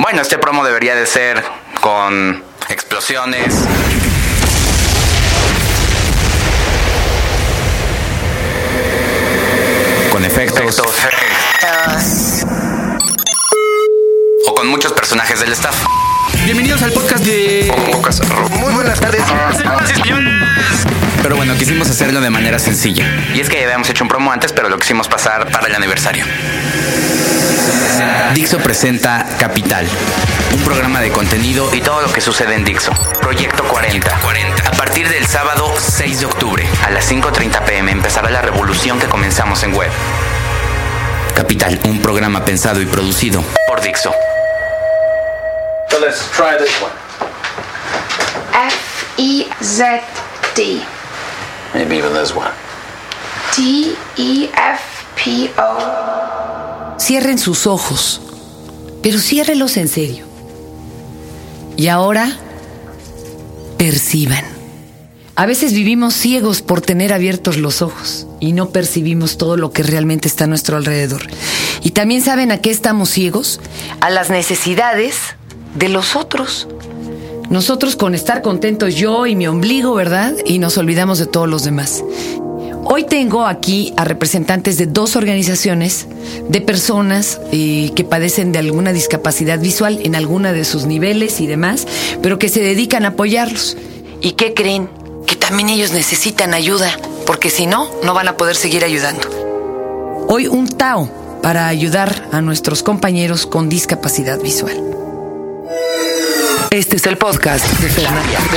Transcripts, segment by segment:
Bueno, este promo debería de ser con explosiones. Con efectos. O con muchos personajes del staff. Bienvenidos al podcast de. Muy buenas tardes. Pero bueno, quisimos hacerlo de manera sencilla. Y es que ya habíamos hecho un promo antes, pero lo quisimos pasar para el aniversario. Dixo presenta Capital, un programa de contenido y todo lo que sucede en Dixo. Proyecto 40. A partir del sábado 6 de octubre a las 5.30 pm empezará la revolución que comenzamos en web. Capital, un programa pensado y producido por Dixo. So let's try this one. F E Z D Maybe even this one. D E F P O. Cierren sus ojos, pero ciérrelos en serio. Y ahora, perciban. A veces vivimos ciegos por tener abiertos los ojos y no percibimos todo lo que realmente está a nuestro alrededor. Y también saben a qué estamos ciegos? A las necesidades de los otros. Nosotros con estar contentos yo y mi ombligo, ¿verdad? Y nos olvidamos de todos los demás. Hoy tengo aquí a representantes de dos organizaciones de personas eh, que padecen de alguna discapacidad visual en alguna de sus niveles y demás, pero que se dedican a apoyarlos. ¿Y qué creen? Que también ellos necesitan ayuda, porque si no, no van a poder seguir ayudando. Hoy un Tao para ayudar a nuestros compañeros con discapacidad visual. Este es el podcast de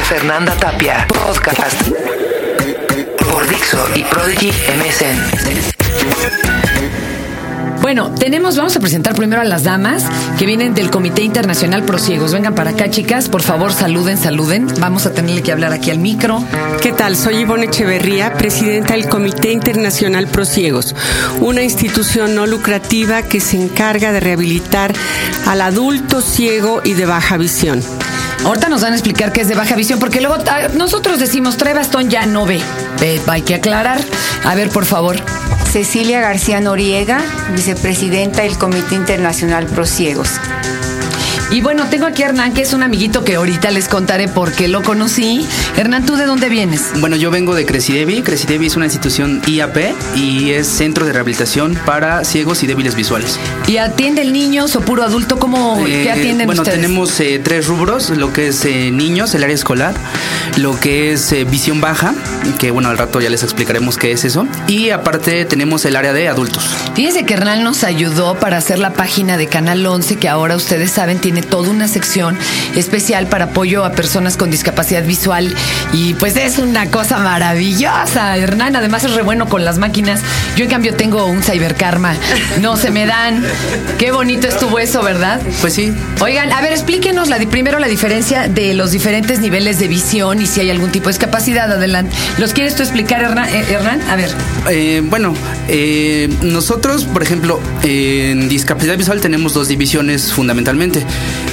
Fernanda, Tapia. Podcast Dixo y Prodigy MSN. Bueno, tenemos, vamos a presentar primero a las damas que vienen del Comité Internacional Prosiegos. Vengan para acá, chicas, por favor, saluden, saluden. Vamos a tenerle que hablar aquí al micro. ¿Qué tal? Soy Ivonne Echeverría, presidenta del Comité Internacional Prosiegos, una institución no lucrativa que se encarga de rehabilitar al adulto ciego y de baja visión. Ahorita nos van a explicar qué es de baja visión, porque luego ah, nosotros decimos trae bastón ya no ve. Hay que aclarar. A ver, por favor. Cecilia García Noriega, vicepresidenta del Comité Internacional Prosiegos. Y bueno, tengo aquí a Hernán, que es un amiguito que ahorita les contaré por qué lo conocí. Hernán, ¿tú de dónde vienes? Bueno, yo vengo de Crecidevi. Crecidevi es una institución IAP y es centro de rehabilitación para ciegos y débiles visuales. ¿Y atienden niños o puro adulto? ¿Cómo Eh, qué atienden bueno, ustedes? tenemos eh, tres rubros, lo que es eh, niños, el área escolar, lo que es eh, visión baja, que bueno, al rato ya les explicaremos qué es eso, y aparte tenemos el área de adultos. Fíjense que Hernán nos ayudó para hacer la página de Canal 11, que ahora ustedes saben tiene toda una sección especial para apoyo a personas con discapacidad visual. Y pues es una cosa maravillosa. Hernán además es re bueno con las máquinas. Yo en cambio tengo un cyberkarma. No se me dan. Qué bonito estuvo eso, ¿verdad? Pues sí, Oigan, a ver, explíquenos la, primero la diferencia de los diferentes niveles de visión y si hay algún tipo de discapacidad. Adelante. ¿Los quieres tú explicar, Hernán? Eh, Hernán? A ver. Eh, bueno, eh, nosotros, por ejemplo, en discapacidad visual tenemos dos divisiones fundamentalmente.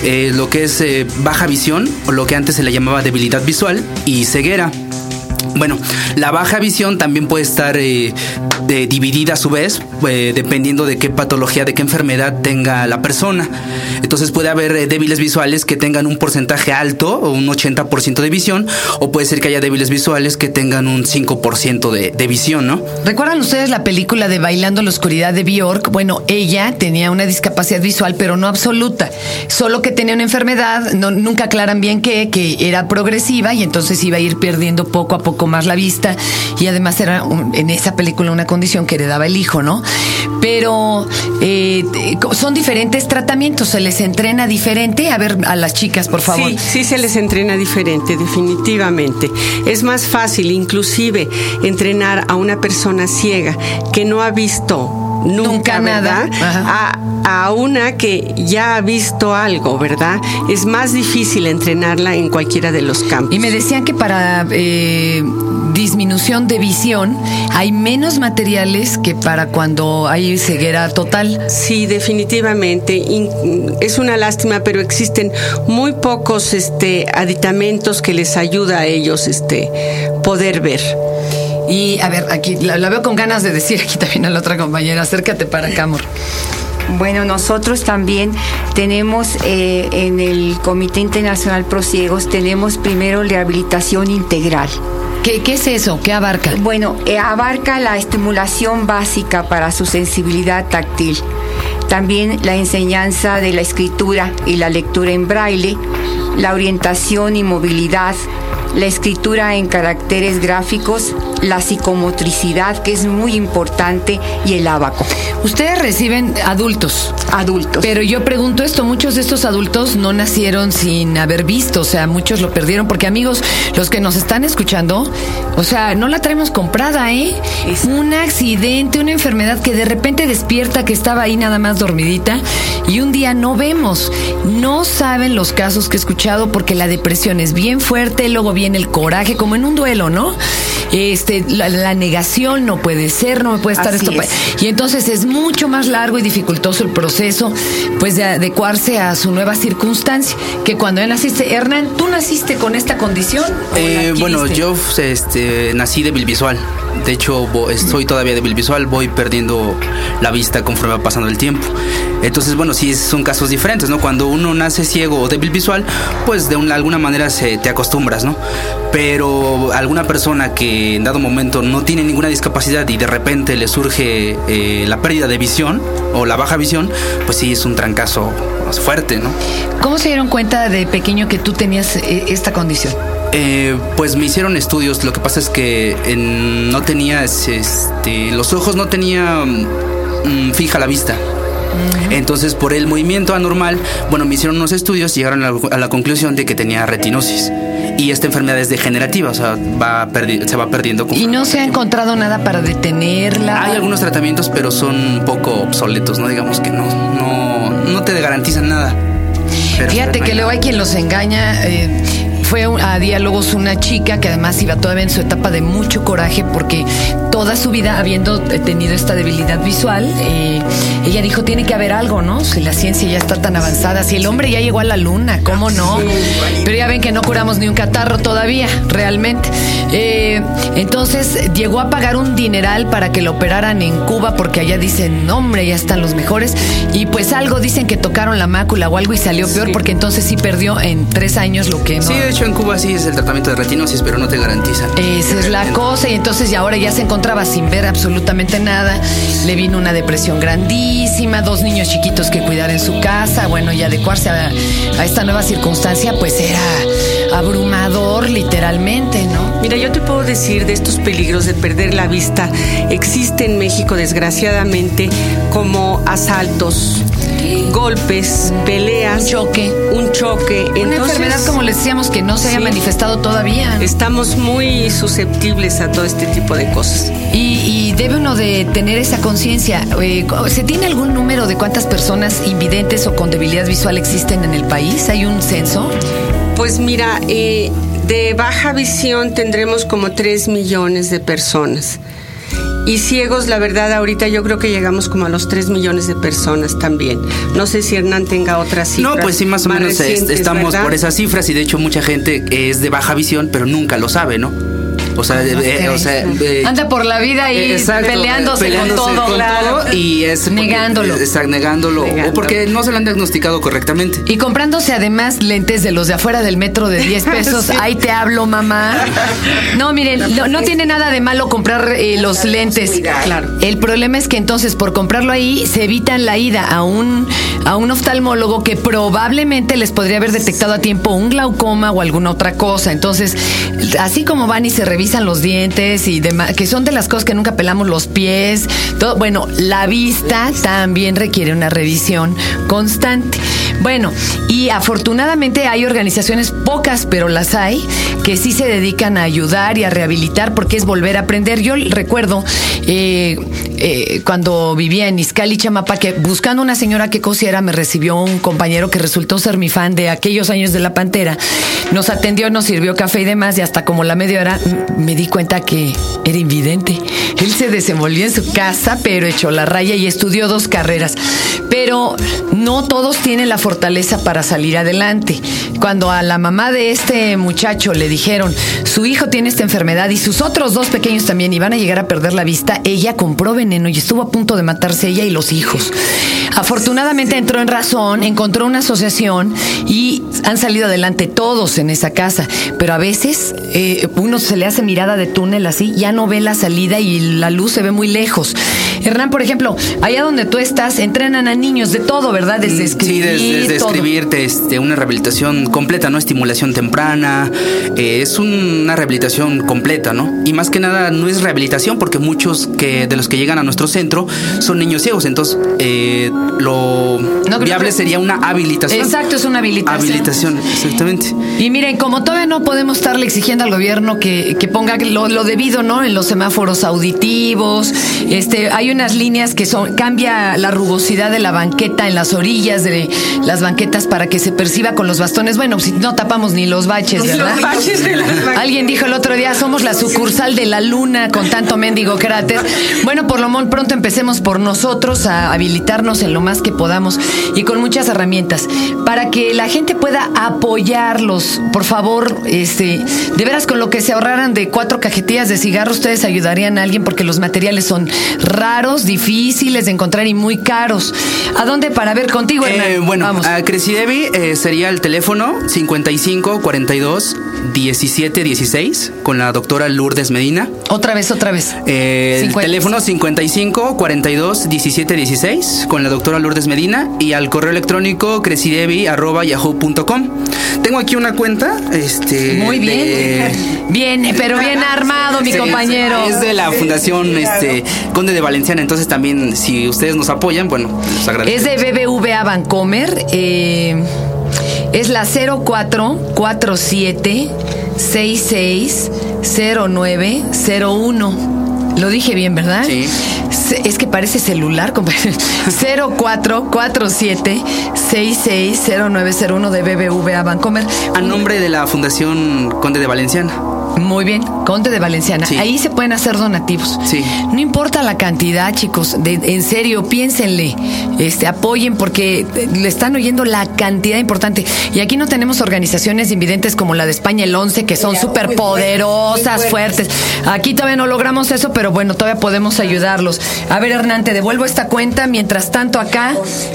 Eh, lo que es eh, baja visión, o lo que antes se le llamaba debilidad visual, y ceguera. Bueno, la baja visión también puede estar eh, dividida a su vez, eh, dependiendo de qué patología, de qué enfermedad tenga la persona. Entonces puede haber eh, débiles visuales que tengan un porcentaje alto o un 80% de visión, o puede ser que haya débiles visuales que tengan un 5% de, visión, ¿no? ¿Recuerdan ustedes la película de Bailando la Oscuridad de Bjork? Bueno, ella tenía una discapacidad visual, pero no absoluta. Solo que tenía una enfermedad, no, nunca aclaran bien qué, que era progresiva y entonces iba a ir perdiendo poco a poco más la vista. Y además era un- en esa película una condición que heredaba el hijo, ¿no? Pero eh, son diferentes tratamientos, se les entrena diferente. A ver, a las chicas, por favor. Sí, sí se les entrena diferente, definitivamente. Es más fácil, inclusive, entrenar a una persona ciega que no ha visto nunca, Nunca nada. a una que ya ha visto algo, ¿verdad? Es más difícil entrenarla en cualquiera de los campos. Y me decían que para eh, disminución de visión hay menos materiales que para cuando hay ceguera total. Sí, definitivamente. In- Es una lástima, pero existen muy pocos este, aditamentos que les ayuda a ellos este, poder ver. Y a ver, aquí la, la veo con ganas de decir aquí también a la otra compañera, acércate para acá, amor. Bueno, nosotros también tenemos eh, en el Comité Internacional Pro Ciegos, tenemos primero rehabilitación integral. ¿Qué, es eso? ¿Qué abarca? Bueno, eh, abarca la estimulación básica para su sensibilidad táctil. También la enseñanza de la escritura y la lectura en braille, la orientación y movilidad, la escritura en caracteres gráficos, la psicomotricidad, que es muy importante, y el abaco. Ustedes reciben adultos. Adultos. Pero yo pregunto esto, muchos de estos adultos no nacieron sin haber visto, o sea, muchos lo perdieron, porque amigos, los que nos están escuchando, o sea, no la traemos comprada, ¿eh? Es- Un accidente, una enfermedad que de repente despierta que estaba ahí nada más dormidita y un día no vemos. No saben los casos que he escuchado porque la depresión es bien fuerte, luego viene el coraje, como en un duelo, ¿no? Este, la, la negación no puede ser, no me puede estar Así esto. es. Y entonces es mucho más largo y dificultoso el proceso, pues de adecuarse a su nueva circunstancia. Que cuando ya naciste, Hernán, ¿tú naciste con esta condición? Eh, bueno, yo este, nací débil visual. De hecho, estoy todavía débil visual. Voy perdiendo la vista conforme va pasando el tiempo. Entonces, bueno, sí son casos diferentes, ¿no? Cuando uno nace ciego o débil visual, pues de una, alguna manera se, te acostumbras, ¿no? Pero alguna persona que en dado momento no tiene ninguna discapacidad y de repente le surge eh, la pérdida de visión o la baja visión, pues sí es un trancazo más fuerte, ¿no? ¿Cómo se dieron cuenta de pequeño que tú tenías eh, esta condición? Eh, pues me hicieron estudios. Lo que pasa es que en- no tenía, este, los ojos no tenía mm, fija la vista. Entonces, por el movimiento anormal, bueno, me hicieron unos estudios y llegaron a la, a la conclusión de que tenía retinosis. Y esta enfermedad es degenerativa, o sea, va se va perdiendo. ¿Y no se ha encontrado nada para detenerla? Hay algunos tratamientos, pero son un poco obsoletos, ¿no? Digamos que no, no, no te garantizan nada. Pero- Fíjate que luego hay quien los engaña. eh, fue a diálogos una chica que además iba todavía en su etapa de mucho coraje porque toda su vida habiendo tenido esta debilidad visual, eh, ella dijo tiene que haber algo, ¿no? Si la ciencia ya está tan avanzada, si el hombre ya llegó a la luna, ¿cómo no? Pero ya ven que no curamos ni un catarro todavía, realmente. Eh, entonces llegó a pagar un dineral para que lo operaran en Cuba porque allá dicen, "No, hombre, ya están los mejores. Y pues algo dicen que tocaron la mácula o algo y salió peor porque entonces sí perdió en tres años lo que no. Sí, de hecho en Cuba sí es el tratamiento de retinosis, pero no te garantizan. Esa es la cosa y entonces ya ahora ya se encontraba sin ver absolutamente nada, le vino una depresión grandísima, dos niños chiquitos que cuidar en su casa, bueno, y adecuarse a, a esta nueva circunstancia pues era abrumador literalmente, ¿no? Mira, yo te puedo decir de estos peligros de perder la vista. Existe en México, desgraciadamente, como asaltos, golpes, peleas. Un choque. Un choque. Una Entonces, enfermedad como les decíamos que no se haya manifestado todavía. Estamos muy susceptibles a todo este tipo de cosas. Y, y debe uno de tener esa conciencia. Eh, ¿Se tiene algún número de cuántas personas invidentes o con debilidad visual existen en el país? ¿Hay un censo? Pues mira, eh, de baja visión tendremos como 3 millones de personas. Y ciegos, la verdad, ahorita yo creo que llegamos como a los 3 millones de personas también. No sé si Hernán tenga otras cifras. No, pues sí, más o menos es- recientes, estamos ¿verdad? por esas cifras y de hecho mucha gente es de baja visión, pero nunca lo sabe, ¿no? O sea, eh, eh, o sea eh, Anda por la vida ahí exacto, peleándose, peleándose con todo. con todo y es porque- Negándolo. Está negándolo, Negándolo. o porque no se lo han diagnosticado correctamente. Y comprándose además lentes de los de afuera del metro de 10 pesos. Ahí te hablo, mamá. No, miren, no, no tiene nada de malo comprar eh, los lentes. Claro. El problema es que entonces por comprarlo ahí se evitan la ida a un, a un oftalmólogo que probablemente les podría haber detectado a tiempo un glaucoma o alguna otra cosa. Entonces, así como van y se revisan los dientes y demás, que son de las cosas que nunca pelamos los pies, todo, bueno, la vista también requiere una revisión constante. Bueno, y afortunadamente hay organizaciones, pocas, pero las hay, que sí se dedican a ayudar y a rehabilitar porque es volver a aprender. Yo recuerdo eh, eh, cuando vivía en Izcali, Chamapa, que buscando una señora que cosiera me recibió un compañero que resultó ser mi fan de aquellos años de la Pantera. Nos atendió, nos sirvió café y demás y hasta como la media hora me di cuenta que era invidente. Él se desenvolvió en su casa, pero echó la raya y estudió dos carreras. Pero no todos tienen la fortaleza para salir adelante. Cuando a la mamá de este muchacho le dijeron, su hijo tiene esta enfermedad y sus otros dos pequeños también y van a llegar a perder la vista, ella compró y estuvo a punto de matarse ella y los hijos. Afortunadamente entró en razón, encontró una asociación y han salido adelante todos en esa casa. Pero a veces eh, uno se le hace mirada de túnel así, ya no ve la salida y la luz se ve muy lejos. Hernán, por ejemplo, allá donde tú estás, entrenan a niños de todo, ¿verdad? Desde escribir. Sí, desde, todo. escribirte, este, una rehabilitación completa, ¿no? Estimulación temprana. eh, es una rehabilitación completa, ¿no? Y más que nada no es rehabilitación porque muchos que de los que llegan a nuestro centro son niños ciegos. Entonces, eh, lo viable sería una habilitación. Exacto, es una habilitación. Habilitación, exactamente. Y miren, como todavía no podemos estarle exigiendo al gobierno que, que ponga lo, lo debido, ¿no? En los semáforos auditivos, este, hay unas líneas que son, cambia la rugosidad de la banqueta en las orillas de las banquetas para que se perciba con los bastones. Bueno, si no tapamos ni los baches, ¿verdad? Los baches de las. Alguien dijo el otro día, somos la sucursal de la luna con tanto mendigo cráter. Bueno, por lo mon- pronto empecemos por nosotros a habilitarnos en lo más que podamos y con muchas herramientas para que la gente pueda apoyarlos. Por favor, este, de veras con lo que se ahorraran de cuatro cajetillas de cigarro, ustedes ayudarían a alguien porque los materiales son raros, difíciles de encontrar y muy caros. ¿A dónde para ver contigo, Hernán? Eh, bueno, Vamos. a Cresidevi eh, sería el teléfono 55 42 17 16 con la doctora Lourdes Medina. Otra vez, otra vez. Eh, el 50. teléfono 55 42 17 16 con la doctora Lourdes Medina y al correo electrónico cresidevi@yahoo.com. Tengo aquí una cuenta, este Muy bien. de- Bien, pero bien armado, mi Sí, compañero. Es de la Fundación este, Conde de Entonces también si ustedes nos apoyan, bueno, les agradezco. Es de BBVA Bancomer. eh, es la 0447 66 0901. Lo dije bien, ¿verdad? Sí. Es que parece celular, compañero. 0447 66 0901 de BBVA Bancomer. A nombre de la Fundación Conde de Valenciana. Muy bien, Conde de Valenciana. Sí. Ahí se pueden hacer donativos. Sí. No importa la cantidad, chicos. de- en serio, piénsenle. Este, apoyen porque le están oyendo la cantidad importante. Y aquí no tenemos organizaciones invidentes como la de España el 11 que son súper poderosas, fuertes. Aquí todavía no logramos eso, pero bueno, todavía podemos ayudarlos. A ver, Hernán, te devuelvo esta cuenta. Mientras tanto, acá,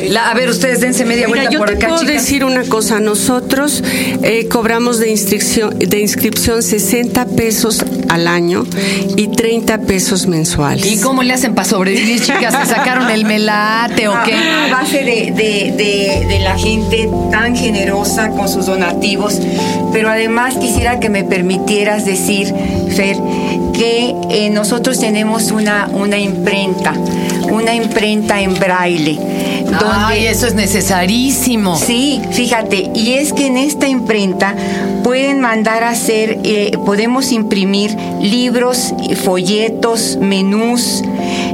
la- a ver, ustedes dense media Mira, vuelta yo por te acá, puedo chicas. decir una cosa. Nosotros eh, cobramos de inscripción, de inscripción 60 pesos al año y 30 pesos mensuales. ¿Y cómo le hacen para sobrevivir, chicas? ¿Se sacaron el melate o qué? A base de, de- de- de la gente tan generosa con sus donativos. Pero además quisiera que me permitieras decir, Fer, que eh, nosotros tenemos una, una imprenta, una imprenta en braille. Donde Ay, eso es necesarísimo. Sí, fíjate, y es que en esta imprenta pueden mandar a hacer, eh, podemos imprimir libros, eh, folletos, menús,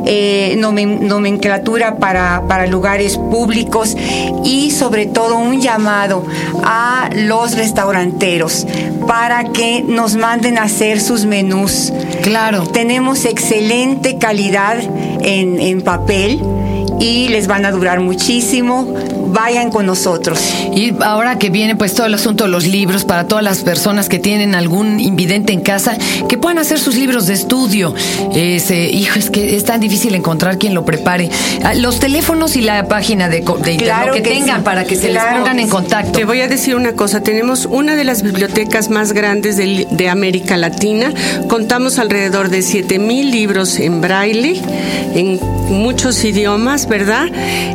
eh, nomen- nomenclatura para, para lugares públicos y sobre todo un llamado a los restauranteros para que nos manden a hacer sus menús. Claro. Tenemos excelente calidad en, en papel y les van a durar muchísimo. Vayan con nosotros. Y ahora que viene pues todo el asunto de los libros para todas las personas que tienen algún invidente en casa, que puedan hacer sus libros de estudio. Ese, hijo, es que es tan difícil encontrar quien lo prepare. Ah, Los teléfonos y la página de, internet Claro que, que tengan sí. para que se les Claro pongan que en sí. contacto. Te voy a decir una cosa, tenemos una de las bibliotecas más grandes de, de América Latina, contamos alrededor de 7 mil libros en braille, en muchos idiomas, ¿verdad?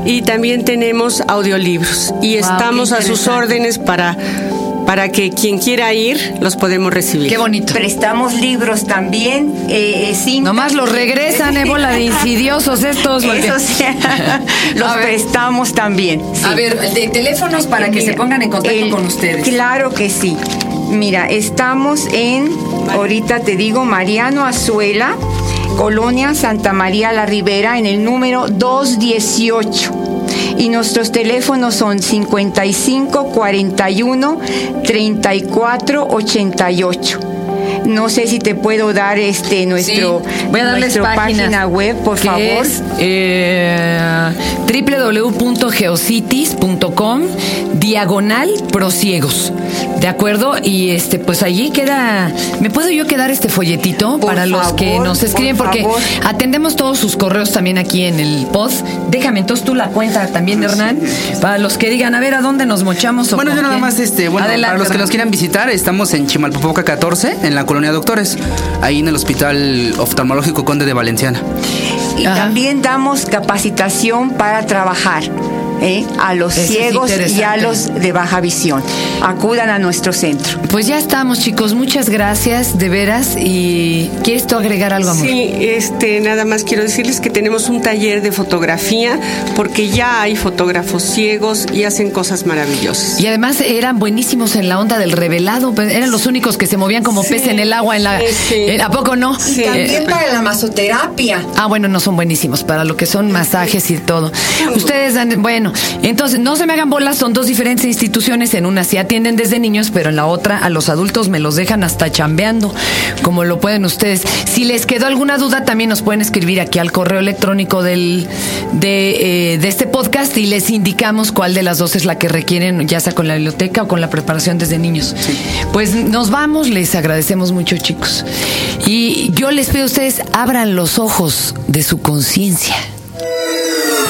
Y también tenemos audiolibros y Wow, estamos a sus órdenes para, para que quien quiera ir los podemos recibir. Qué bonito. Prestamos libros también. Eh, eh, cintas. Nomás los regresan, eh, bola de insidiosos estos. porque- Eso sí, los A ver. prestamos también. sí. A ver, de teléfonos para que Mira, se pongan en contacto el- con ustedes. Claro que sí. Mira, estamos en, ahorita te digo, Mariano Azuela, Colonia Santa María la Ribera, en el número 218. Y nuestros teléfonos son 55 41 34 88. No sé si te puedo dar este nuestro, Sí, voy a darles página web, por que favor. Es, eh, www.geocities.com diagonal prosiegos. De acuerdo, y este, pues allí queda. ¿Me puedo yo quedar este folletito Por para los que nos escriben? por Porque favor. atendemos todos sus correos también aquí en el post. Déjame entonces tú la cuenta también, Hernán, para los que digan, a ver, ¿a dónde nos mochamos? o Bueno, yo nada más, este, bueno, Adelante, para los que Hernán. nos quieran visitar, estamos en Chimalpopoca 14, en la colonia Doctores, ahí en el Hospital Oftalmológico Conde de Valenciana. Y Ajá. también damos capacitación para trabajar ¿eh? a los Eso ciegos y a los de baja visión. Acudan a nuestro centro. Pues ya estamos, chicos. Muchas gracias, de veras. ¿Y quieres tú agregar algo, amor? Sí, este, nada más quiero decirles que tenemos un taller de fotografía porque ya hay fotógrafos ciegos y hacen cosas maravillosas. Y además eran buenísimos en la onda del revelado. pues, Eran los únicos que se movían como Sí. pez en el agua. En la, Sí, sí. eh, ¿A poco no? Sí. Eh, También para la masoterapia. Ah, bueno, no son buenísimos para lo que son masajes y todo. Ustedes, dan- bueno, entonces no se me hagan bolas, son dos diferentes instituciones. En una sí atienden desde niños, pero en la otra a los adultos me los dejan hasta chambeando, como lo pueden ustedes. Si les quedó alguna duda, también nos pueden escribir aquí al correo electrónico del, de, eh, de este podcast y les indicamos cuál de las dos es la que requieren, ya sea con la biblioteca o con la preparación desde niños. Pues nos vamos, les agradecemos mucho, chicos. Y yo les pido a ustedes, abran los ojos de su conciencia.